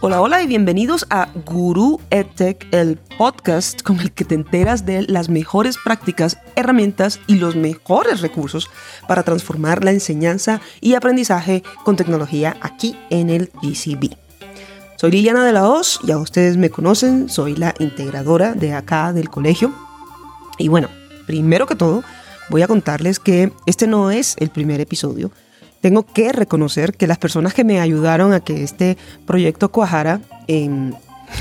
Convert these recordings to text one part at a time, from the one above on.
Hola, hola y bienvenidos a Guru EdTech, el podcast con el que te enteras de las mejores prácticas, herramientas y los mejores recursos para transformar la enseñanza y aprendizaje con tecnología aquí en el GCB. Soy Liliana de la Hoz, ya ustedes me conocen, soy la integradora de acá del colegio. Y bueno, primero que todo, voy a contarles que este no es el primer episodio tengo que reconocer que las personas que me ayudaron a que este proyecto cuajara, en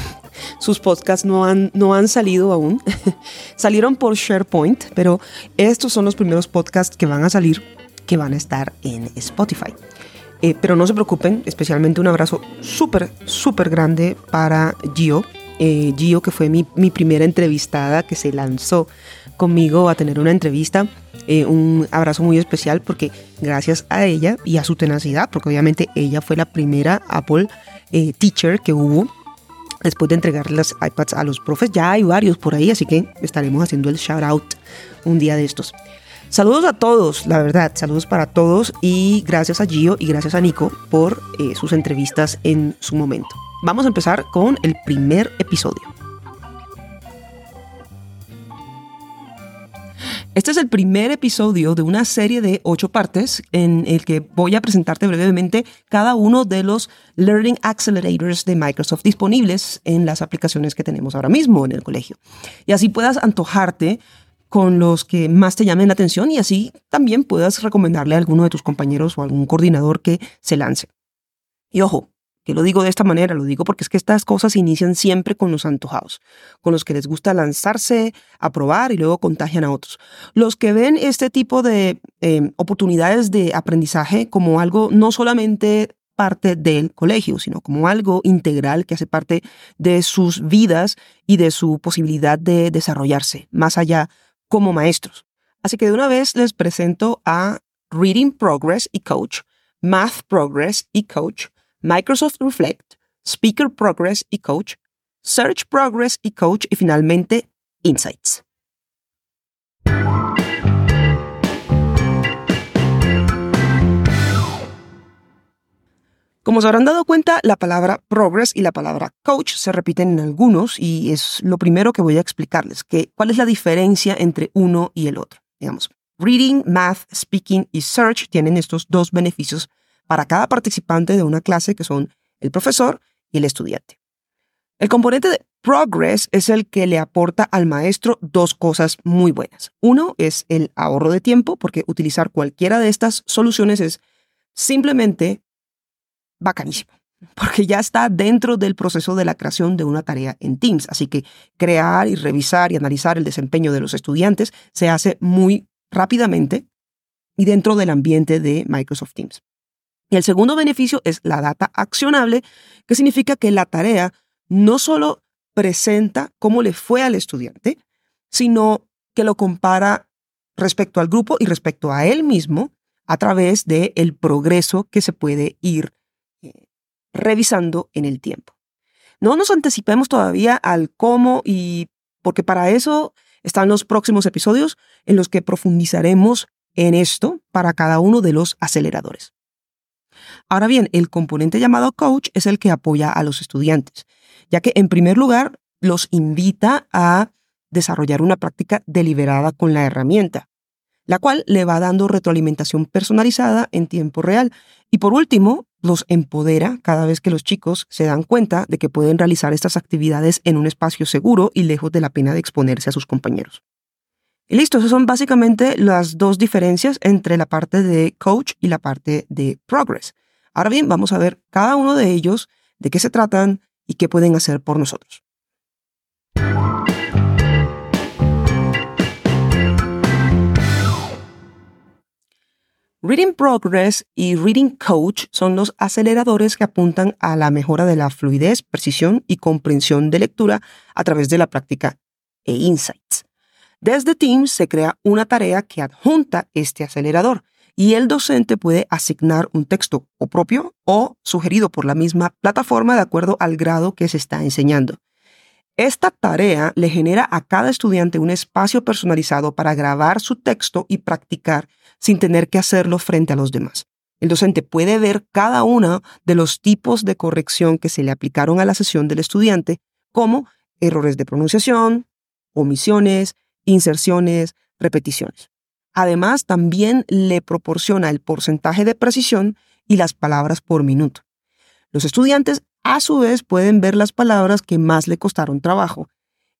sus podcasts no han, no han salido aún. Salieron por SharePoint, pero estos son los primeros podcasts que van a salir, que van a estar en Spotify. Eh, pero no se preocupen, especialmente un abrazo súper, súper grande para Gio. Eh, Gio, que fue mi, mi primera entrevistada, que se lanzó conmigo a tener una entrevista. Eh, un abrazo muy especial porque gracias a ella y a su tenacidad, porque obviamente ella fue la primera Apple eh, Teacher que hubo después de entregar las iPads a los profes. Ya hay varios por ahí, así que estaremos haciendo el shout out un día de estos. Saludos a todos, la verdad, saludos para todos y gracias a Gio y gracias a Nico por eh, sus entrevistas en su momento. Vamos a empezar con el primer episodio. Este es el primer episodio de una serie de ocho partes en el que voy a presentarte brevemente cada uno de los Learning Accelerators de Microsoft disponibles en las aplicaciones que tenemos ahora mismo en el colegio. Y así puedas antojarte con los que más te llamen la atención y así también puedas recomendarle a alguno de tus compañeros o algún coordinador que se lance. Y ojo, que lo digo de esta manera, lo digo porque es que estas cosas inician siempre con los antojados, con los que les gusta lanzarse a probar y luego contagian a otros. Los que ven este tipo de eh, oportunidades de aprendizaje como algo no solamente parte del colegio, sino como algo integral que hace parte de sus vidas y de su posibilidad de desarrollarse más allá como maestros. Así que de una vez les presento a Reading Progress y Coach, Math Progress y Coach, Microsoft Reflect, Speaker Progress y Coach, Search Progress y Coach y finalmente Insights. Como se habrán dado cuenta, la palabra progress y la palabra coach se repiten en algunos y es lo primero que voy a explicarles, que cuál es la diferencia entre uno y el otro. Digamos, reading, math, speaking y search tienen estos dos beneficios para cada participante de una clase que son el profesor y el estudiante. El componente de progress es el que le aporta al maestro dos cosas muy buenas. Uno es el ahorro de tiempo, porque utilizar cualquiera de estas soluciones es simplemente bacanísimo, porque ya está dentro del proceso de la creación de una tarea en Teams. Así que crear y revisar y analizar el desempeño de los estudiantes se hace muy rápidamente y dentro del ambiente de Microsoft Teams. Y el segundo beneficio es la data accionable, que significa que la tarea no solo presenta cómo le fue al estudiante, sino que lo compara respecto al grupo y respecto a él mismo a través del el progreso que se puede ir eh, revisando en el tiempo. No nos anticipemos todavía al cómo y porque para eso están los próximos episodios en los que profundizaremos en esto para cada uno de los aceleradores. Ahora bien, el componente llamado coach es el que apoya a los estudiantes, ya que en primer lugar los invita a desarrollar una práctica deliberada con la herramienta, la cual le va dando retroalimentación personalizada en tiempo real. Y por último, los empodera cada vez que los chicos se dan cuenta de que pueden realizar estas actividades en un espacio seguro y lejos de la pena de exponerse a sus compañeros. Y listo, esas son básicamente las dos diferencias entre la parte de coach y la parte de progress. Ahora bien, vamos a ver cada uno de ellos, de qué se tratan y qué pueden hacer por nosotros. Reading Progress y Reading Coach son los aceleradores que apuntan a la mejora de la fluidez, precisión y comprensión de lectura a través de la práctica e insights. Desde Teams se crea una tarea que adjunta este acelerador y el docente puede asignar un texto o propio o sugerido por la misma plataforma de acuerdo al grado que se está enseñando. Esta tarea le genera a cada estudiante un espacio personalizado para grabar su texto y practicar sin tener que hacerlo frente a los demás. El docente puede ver cada uno de los tipos de corrección que se le aplicaron a la sesión del estudiante, como errores de pronunciación, omisiones, inserciones, repeticiones. Además, también le proporciona el porcentaje de precisión y las palabras por minuto. Los estudiantes, a su vez, pueden ver las palabras que más le costaron trabajo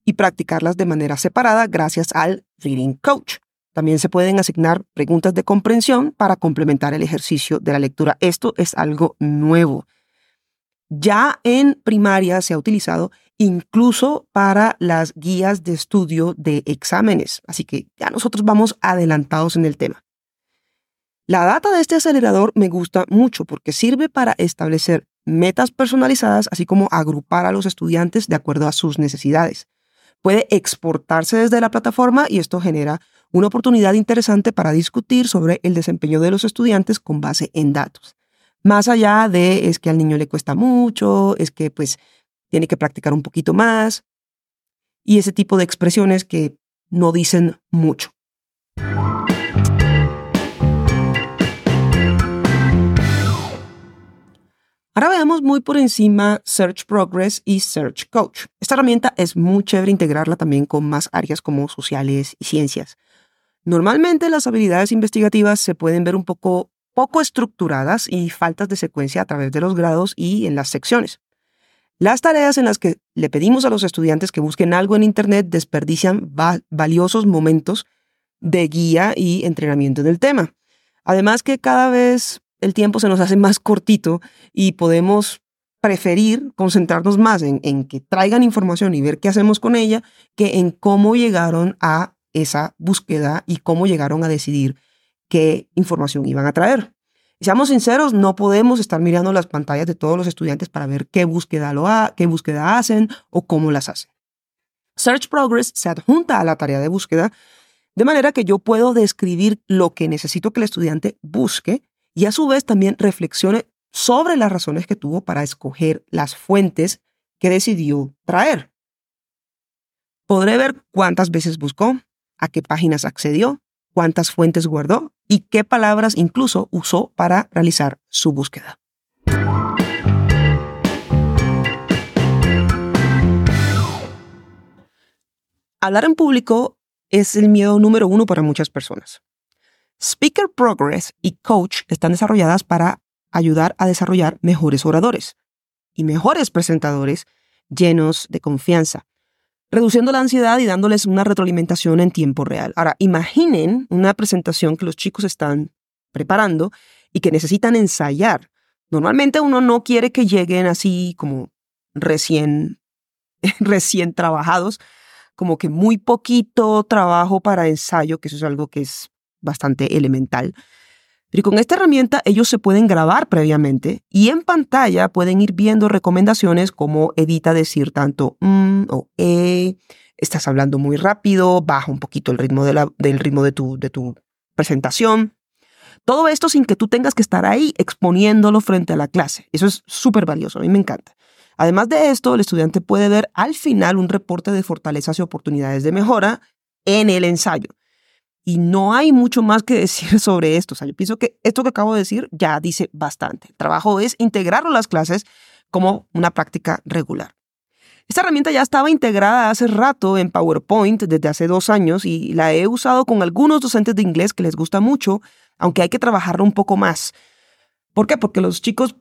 y practicarlas de manera separada gracias al Reading Coach. También se pueden asignar preguntas de comprensión para complementar el ejercicio de la lectura. Esto es algo nuevo. Ya en primaria se ha utilizado incluso para las guías de estudio de exámenes, así que ya nosotros vamos adelantados en el tema. La data de este acelerador me gusta mucho porque sirve para establecer metas personalizadas, así como agrupar a los estudiantes de acuerdo a sus necesidades. Puede exportarse desde la plataforma y esto genera una oportunidad interesante para discutir sobre el desempeño de los estudiantes con base en datos. Más allá de es que al niño le cuesta mucho, es que pues tiene que practicar un poquito más y ese tipo de expresiones que no dicen mucho. Ahora veamos muy por encima Search Progress y Search Coach. Esta herramienta es muy chévere integrarla también con más áreas como sociales y ciencias. Normalmente las habilidades investigativas se pueden ver un poco poco estructuradas y faltas de secuencia a través de los grados y en las secciones. Las tareas en las que le pedimos a los estudiantes que busquen algo en Internet desperdician valiosos momentos de guía y entrenamiento del tema. Además que cada vez el tiempo se nos hace más cortito y podemos preferir concentrarnos más en, en que traigan información y ver qué hacemos con ella que en cómo llegaron a esa búsqueda y cómo llegaron a decidir qué información iban a traer. Seamos sinceros, no podemos estar mirando las pantallas de todos los estudiantes para ver qué búsqueda, lo qué búsqueda hacen o cómo las hacen. Search Progress se adjunta a la tarea de búsqueda de manera que yo puedo describir lo que necesito que el estudiante busque y a su vez también reflexione sobre las razones que tuvo para escoger las fuentes que decidió traer. Podré ver cuántas veces buscó, a qué páginas accedió, cuántas fuentes guardó y qué palabras incluso usó para realizar su búsqueda. Hablar en público es el miedo número uno para muchas personas. Speaker Progress y Coach están desarrolladas para ayudar a desarrollar mejores oradores y mejores presentadores llenos de confianza, reduciendo la ansiedad y dándoles una retroalimentación en tiempo real. Ahora, imaginen una presentación que los chicos están preparando y que necesitan ensayar. Normalmente uno no quiere que lleguen así como recién, recién trabajados, como que muy poquito trabajo para ensayo, que eso es algo que es bastante elemental. Pero con esta herramienta ellos se pueden grabar previamente y en pantalla pueden ir viendo recomendaciones como evita decir tanto mm o e, estás hablando muy rápido, baja un poquito el ritmo, de del ritmo de, tu, de tu presentación. Todo esto sin que tú tengas que estar ahí exponiéndolo frente a la clase. Eso es súper valioso, a mí me encanta. Además de esto, el estudiante puede ver al final un reporte de fortalezas y oportunidades de mejora en el ensayo. Y no hay mucho más que decir sobre esto. O sea, yo pienso que esto que acabo de decir ya dice bastante. El trabajo es integrarlo las clases como una práctica regular. Esta herramienta ya estaba integrada hace rato en PowerPoint desde hace dos años y la he usado con algunos docentes de inglés que les gusta mucho, aunque hay que trabajarlo un poco más. ¿Por qué? Porque los chicos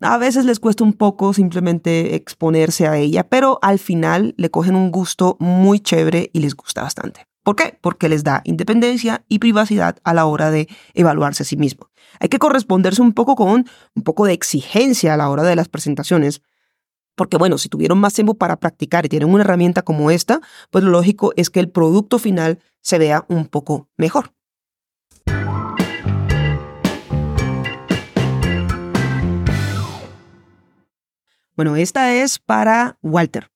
a veces les cuesta un poco simplemente exponerse a ella, pero al final le cogen un gusto muy chévere y les gusta bastante. ¿Por qué? Porque les da independencia y privacidad a la hora de evaluarse a sí mismo. Hay que corresponderse un poco con un poco de exigencia a la hora de las presentaciones, porque bueno, si tuvieron más tiempo para practicar y tienen una herramienta como esta, pues lo lógico es que el producto final se vea un poco mejor. Bueno, esta es para Walter.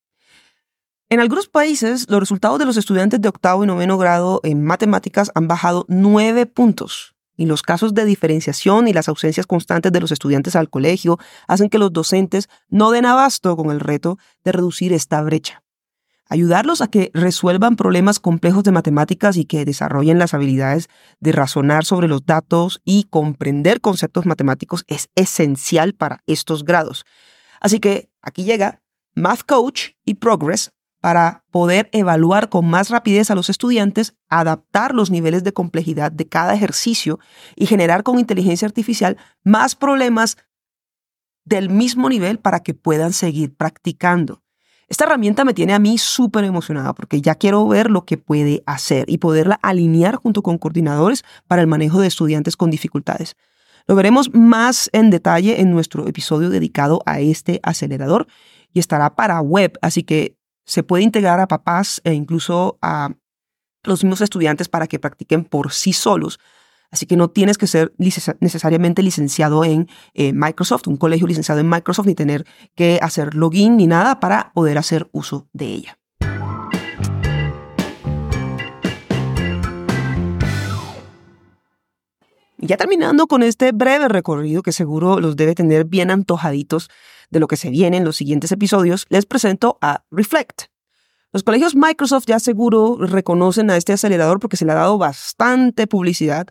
En algunos países, los resultados de los estudiantes de octavo y noveno grado en matemáticas han bajado nueve puntos. Y los casos de diferenciación y las ausencias constantes de los estudiantes al colegio hacen que los docentes no den abasto con el reto de reducir esta brecha. ayudarlos a que resuelvan problemas complejos de matemáticas y que desarrollen las habilidades de razonar sobre los datos y comprender conceptos matemáticos es esencial para estos grados. Así que aquí llega Math Coach y Progress para poder evaluar con más rapidez a los estudiantes, adaptar los niveles de complejidad de cada ejercicio y generar con inteligencia artificial más problemas del mismo nivel para que puedan seguir practicando. Esta herramienta me tiene a mí súper emocionada porque ya quiero ver lo que puede hacer y poderla alinear junto con coordinadores para el manejo de estudiantes con dificultades. Lo veremos más en detalle en nuestro episodio dedicado a este acelerador y estará para web, así que se puede integrar a papás e incluso a los mismos estudiantes para que practiquen por sí solos. Así que no tienes que ser necesariamente licenciado en eh, Microsoft, un colegio licenciado en Microsoft, ni tener que hacer login ni nada para poder hacer uso de ella. Ya terminando con este breve recorrido que seguro los debe tener bien antojaditos de lo que se viene en los siguientes episodios, les presento a Reflect. Los colegios Microsoft ya seguro reconocen a este acelerador porque se le ha dado bastante publicidad.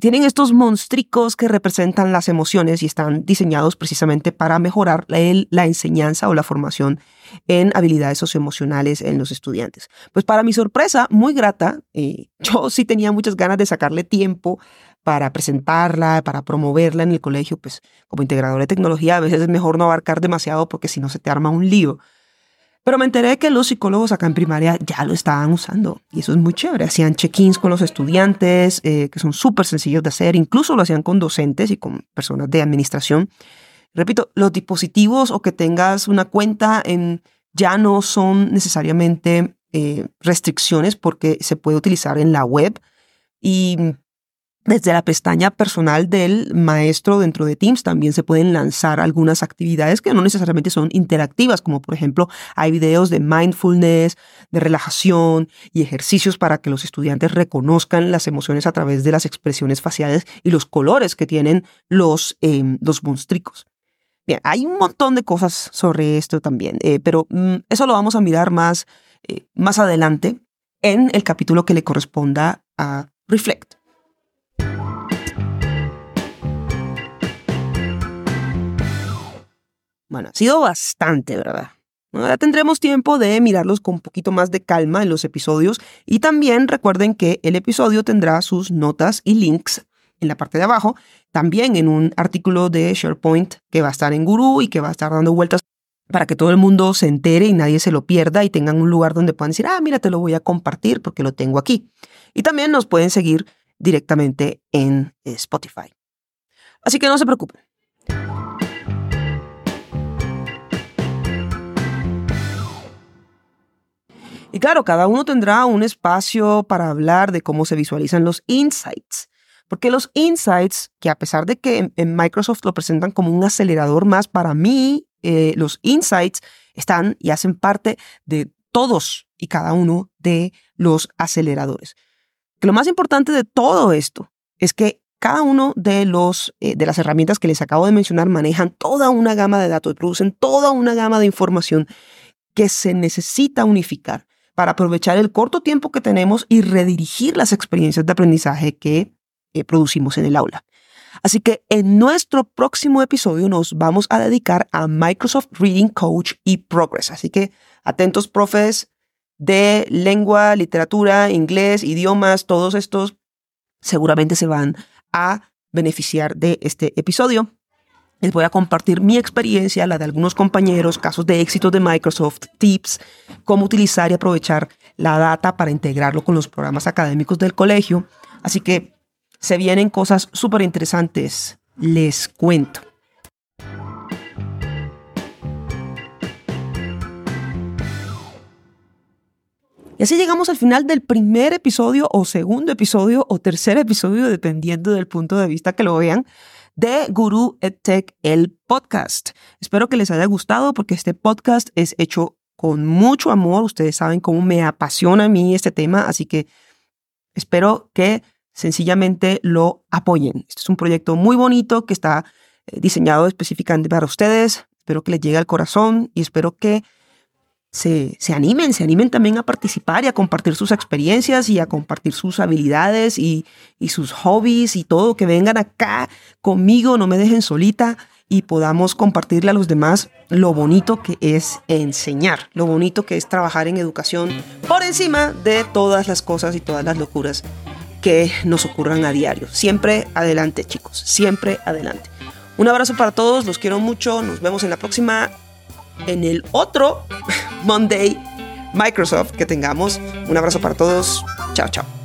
Tienen estos monstricos que representan las emociones y están diseñados precisamente para mejorar la, enseñanza o la formación en habilidades socioemocionales en los estudiantes. Pues para mi sorpresa, muy grata, eh, yo sí tenía muchas ganas de sacarle tiempo para presentarla, para promoverla en el colegio, pues como integrador de tecnología a veces es mejor no abarcar demasiado porque si no se te arma un lío. Pero me enteré que los psicólogos acá en primaria ya lo estaban usando y eso es muy chévere. Hacían check-ins con los estudiantes, eh, que son súper sencillos de hacer, incluso lo hacían con docentes y con personas de administración. Repito, los dispositivos o que tengas una cuenta en, ya no son necesariamente eh, restricciones porque se puede utilizar en la web y desde la pestaña personal del maestro dentro de Teams también se pueden lanzar algunas actividades que no necesariamente son interactivas, como por ejemplo hay videos de mindfulness, de relajación y ejercicios para que los estudiantes reconozcan las emociones a través de las expresiones faciales y los colores que tienen los, eh, los monstricos. Bien, hay un montón de cosas sobre esto también, eh, pero mm, eso lo vamos a mirar más, eh, más adelante en el capítulo que le corresponda a Reflect. Bueno, ha sido bastante, ¿verdad? Ahora tendremos tiempo de mirarlos con un poquito más de calma en los episodios y también recuerden que el episodio tendrá sus notas y links en la parte de abajo, también en un artículo de SharePoint que va a estar en Guru y que va a estar dando vueltas para que todo el mundo se entere y nadie se lo pierda y tengan un lugar donde puedan decir, ah, mira, te lo voy a compartir porque lo tengo aquí. Y también nos pueden seguir directamente en Spotify. Así que no se preocupen. Y claro, cada uno tendrá un espacio para hablar de cómo se visualizan los insights. Porque los insights, que a pesar de que en, Microsoft lo presentan como un acelerador más, para mí eh, los insights están y hacen parte de todos y cada uno de los aceleradores. Lo más importante de todo esto es que cada uno de, los, eh, de las herramientas que les acabo de mencionar manejan toda una gama de datos, producen toda una gama de información que se necesita unificar para aprovechar el corto tiempo que tenemos y redirigir las experiencias de aprendizaje que eh, producimos en el aula. Así que en nuestro próximo episodio nos vamos a dedicar a Microsoft Reading Coach y Progress. Así que atentos, profes de lengua, literatura, inglés, idiomas, todos estos seguramente se van a beneficiar de este episodio. Les voy a compartir mi experiencia, la de algunos compañeros, casos de éxito de Microsoft, tips, cómo utilizar y aprovechar la data para integrarlo con los programas académicos del colegio. Así que se vienen cosas súper interesantes, les cuento. Y así llegamos al final del primer episodio o segundo episodio o tercer episodio, dependiendo del punto de vista que lo vean de Guru EdTech, el podcast. Espero que les haya gustado porque este podcast es hecho con mucho amor. Ustedes saben cómo me apasiona a mí este tema, así que espero que sencillamente lo apoyen. Este es un proyecto muy bonito que está eh, diseñado específicamente para ustedes. Espero que les llegue al corazón y espero que se, se, animen, se animen también a participar y a compartir sus experiencias y a compartir sus habilidades y, y sus hobbies y todo, que vengan acá conmigo, no me dejen solita y podamos compartirle a los demás lo bonito que es enseñar, lo bonito que es trabajar en educación por encima de todas las cosas y todas las locuras que nos ocurran a diario. Siempre adelante chicos, siempre adelante. Un abrazo para todos, los quiero mucho, nos vemos en la próxima, en el otro Monday Microsoft que tengamos. Un abrazo para todos, chao chao.